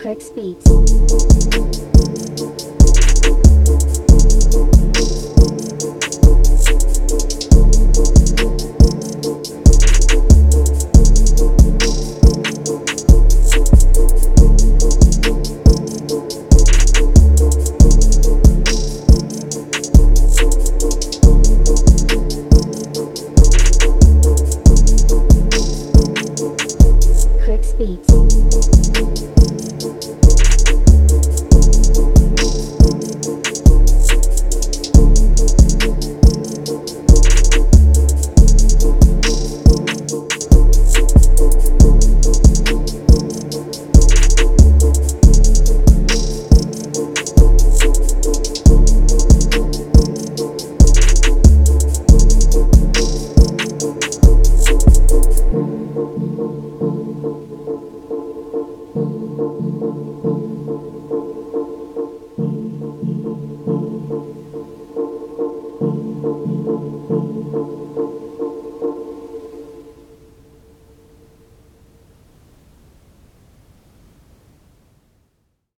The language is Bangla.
Crix Beats. beats. Thank you.